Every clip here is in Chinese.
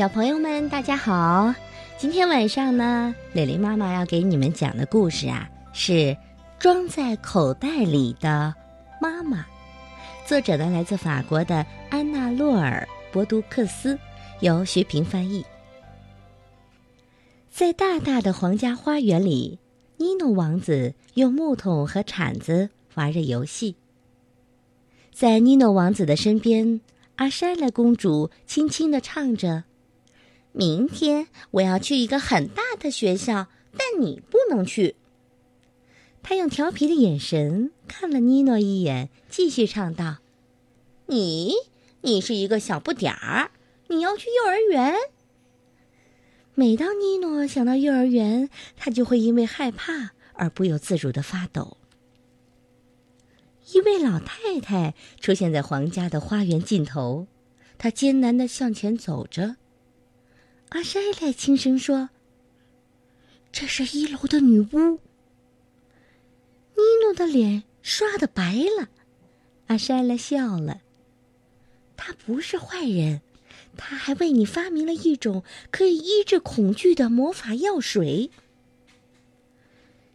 小朋友们，大家好！今天晚上呢，蕾蕾妈妈要给你们讲的故事啊，是《装在口袋里的妈妈》。作者呢，来自法国的安娜·洛尔·博杜克斯，由徐平翻译。在大大的皇家花园里，尼诺王子用木桶和铲子玩着游戏。在尼诺王子的身边，阿莎拉公主轻轻地唱着。明天我要去一个很大的学校，但你不能去。他用调皮的眼神看了妮诺一眼，继续唱道：“你，你是一个小不点儿，你要去幼儿园。”每当妮诺想到幼儿园，他就会因为害怕而不由自主的发抖。一位老太太出现在皇家的花园尽头，她艰难的向前走着。阿莎莱轻声说：“这是一楼的女巫。”妮诺的脸刷的白了。阿莎莱笑了：“他不是坏人，他还为你发明了一种可以医治恐惧的魔法药水。”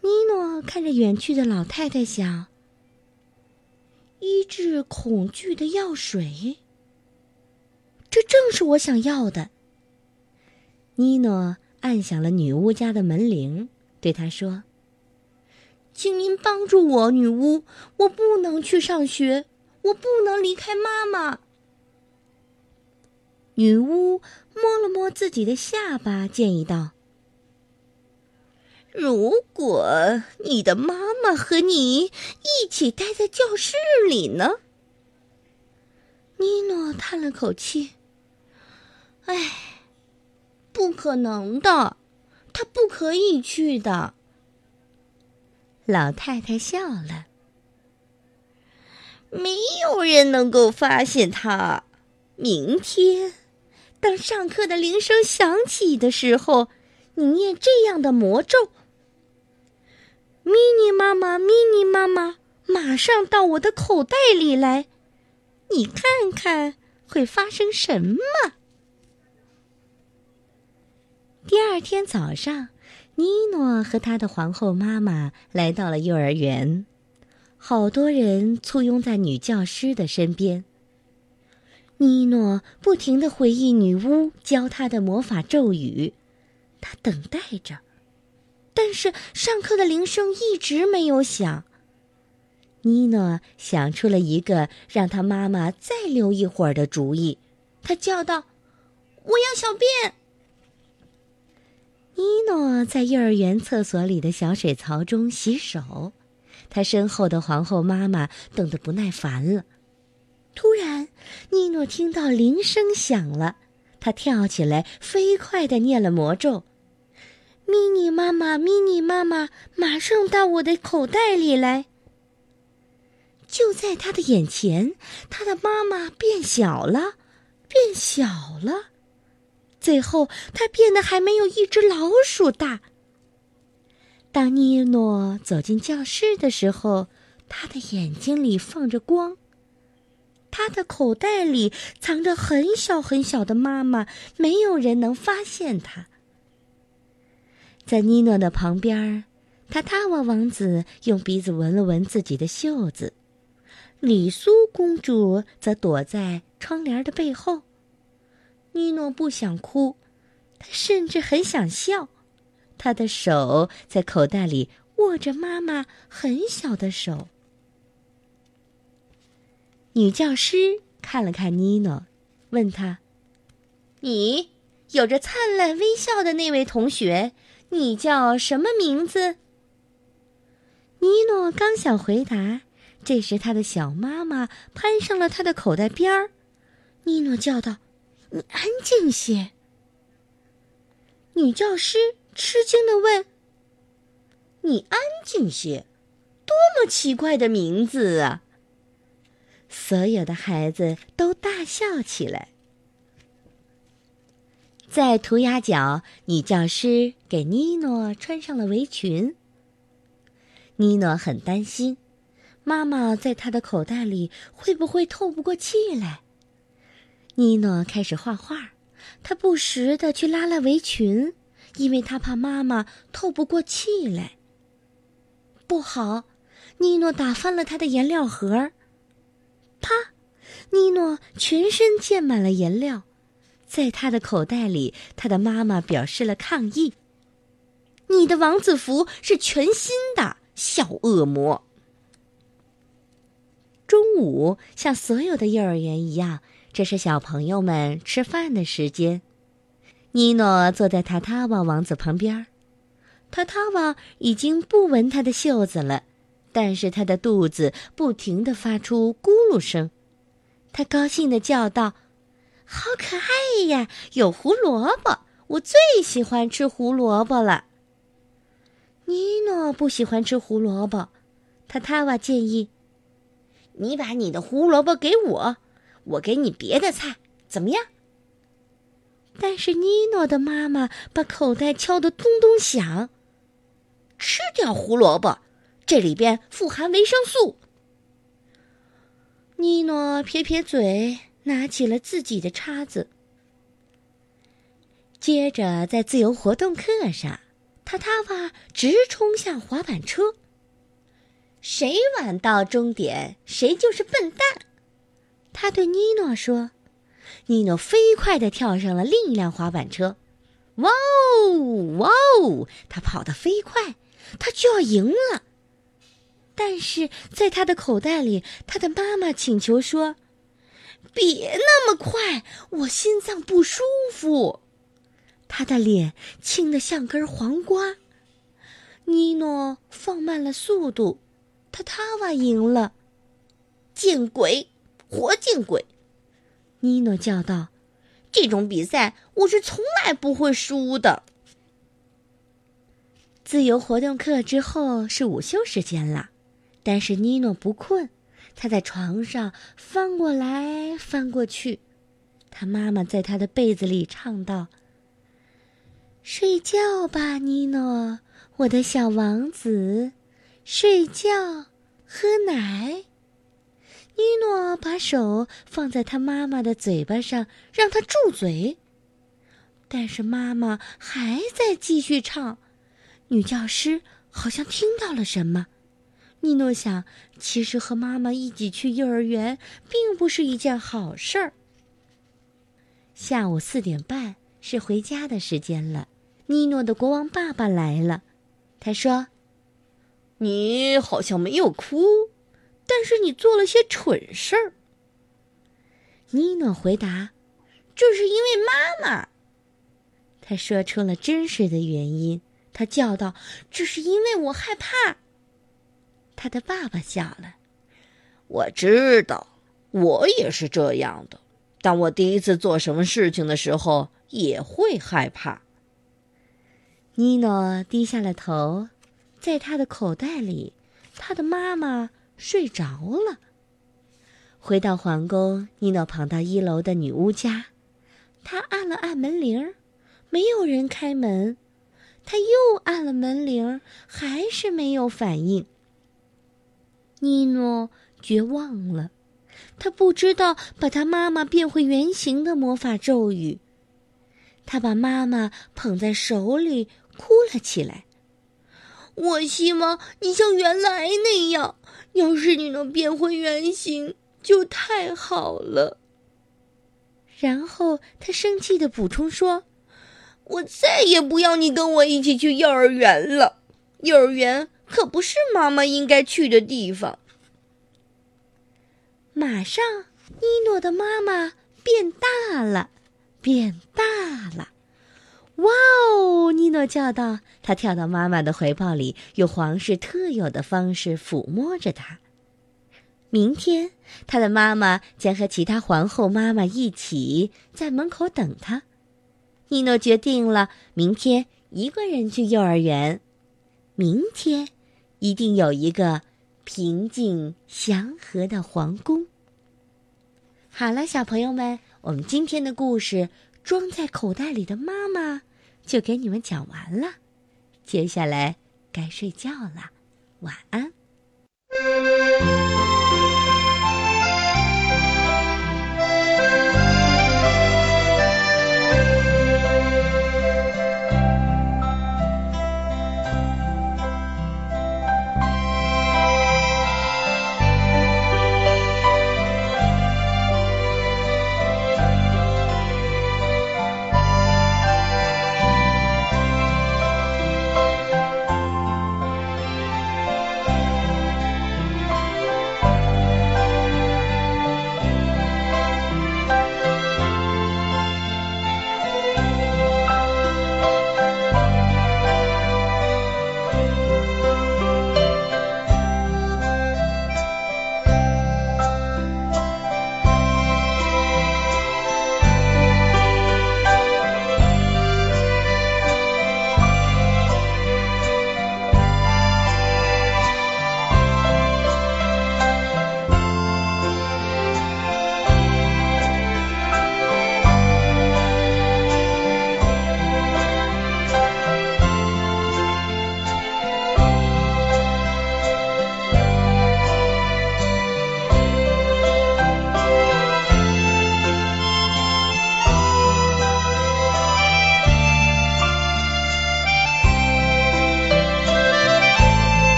尼诺看着远去的老太太，想：“医治恐惧的药水，这正是我想要的。”尼诺按响了女巫家的门铃，对她说：“请您帮助我，女巫，我不能去上学，我不能离开妈妈。”女巫摸了摸自己的下巴，建议道：“如果你的妈妈和你一起待在教室里呢？”尼诺叹了口气：“唉。”不可能的，他不可以去的。老太太笑了。没有人能够发现他。明天，当上课的铃声响起的时候，你念这样的魔咒：“咪咪妈妈，咪咪妈妈，马上到我的口袋里来。”你看看会发生什么？第二天早上，尼诺和他的皇后妈妈来到了幼儿园，好多人簇拥在女教师的身边。尼诺不停的回忆女巫教他的魔法咒语，他等待着，但是上课的铃声一直没有响。尼诺想出了一个让他妈妈再留一会儿的主意，他叫道：“我要小便。”在幼儿园厕所里的小水槽中洗手，他身后的皇后妈妈等得不耐烦了。突然，尼诺听到铃声响了，他跳起来，飞快地念了魔咒：“咪咪妈妈，咪咪妈妈，马上到我的口袋里来。”就在他的眼前，他的妈妈变小了，变小了。最后，它变得还没有一只老鼠大。当尼诺走进教室的时候，他的眼睛里放着光。他的口袋里藏着很小很小的妈妈，没有人能发现他。在尼诺的旁边，塔塔瓦王子用鼻子闻了闻自己的袖子，里苏公主则躲在窗帘的背后。尼诺不想哭，他甚至很想笑。他的手在口袋里握着妈妈很小的手。女教师看了看尼诺，问他：“你有着灿烂微笑的那位同学，你叫什么名字？”尼诺刚想回答，这时他的小妈妈攀上了他的口袋边儿。尼诺叫道。你安静些。女教师吃惊的问：“你安静些，多么奇怪的名字啊！”所有的孩子都大笑起来。在涂鸦角，女教师给妮诺穿上了围裙。妮诺很担心，妈妈在她的口袋里会不会透不过气来。尼诺开始画画，他不时的去拉拉围裙，因为他怕妈妈透不过气来。不好，尼诺打翻了他的颜料盒。啪！尼诺全身溅满了颜料，在他的口袋里，他的妈妈表示了抗议。你的王子服是全新的，小恶魔。中午，像所有的幼儿园一样，这是小朋友们吃饭的时间。尼诺坐在塔塔瓦王子旁边，塔塔瓦已经不闻他的袖子了，但是他的肚子不停的发出咕噜声。他高兴的叫道：“好可爱呀，有胡萝卜！我最喜欢吃胡萝卜了。”尼诺不喜欢吃胡萝卜，塔塔瓦建议：“你把你的胡萝卜给我，我给你别的菜，怎么样？”但是尼诺的妈妈把口袋敲得咚咚响。吃掉胡萝卜，这里边富含维生素。尼诺撇撇嘴，拿起了自己的叉子。接着，在自由活动课上。塔塔瓦直冲向滑板车。谁晚到终点，谁就是笨蛋。他对尼诺说：“尼诺飞快地跳上了另一辆滑板车。哇哦，哇哦！他跑得飞快，他就要赢了。但是在他的口袋里，他的妈妈请求说：‘别那么快，我心脏不舒服。’”他的脸青得像根黄瓜。尼诺放慢了速度，塔塔瓦赢了。见鬼！活见鬼！尼诺叫道：“这种比赛我是从来不会输的。”自由活动课之后是午休时间了，但是尼诺不困，他在床上翻过来翻过去。他妈妈在他的被子里唱道。睡觉吧，尼诺，我的小王子，睡觉，喝奶。尼诺把手放在他妈妈的嘴巴上，让他住嘴。但是妈妈还在继续唱。女教师好像听到了什么。尼诺想，其实和妈妈一起去幼儿园并不是一件好事儿。下午四点半是回家的时间了。尼诺的国王爸爸来了，他说：“你好像没有哭，但是你做了些蠢事儿。”尼诺回答：“这是因为妈妈。”他说出了真实的原因，他叫道：“这是因为我害怕。”他的爸爸笑了：“我知道，我也是这样的。当我第一次做什么事情的时候，也会害怕。”尼诺低下了头，在他的口袋里，他的妈妈睡着了。回到皇宫，尼诺跑到一楼的女巫家，他按了按门铃，没有人开门。他又按了门铃，还是没有反应。尼诺绝望了，他不知道把他妈妈变回原形的魔法咒语。他把妈妈捧在手里。哭了起来。我希望你像原来那样，要是你能变回原形，就太好了。然后他生气的补充说：“我再也不要你跟我一起去幼儿园了。幼儿园可不是妈妈应该去的地方。”马上，尼诺的妈妈变大了，变大。诺叫道。他跳到妈妈的怀抱里，用皇室特有的方式抚摸着她。明天，他的妈妈将和其他皇后妈妈一起在门口等他。尼诺决定了，明天一个人去幼儿园。明天，一定有一个平静祥和的皇宫。好了，小朋友们，我们今天的故事《装在口袋里的妈妈》。就给你们讲完了，接下来该睡觉了，晚安。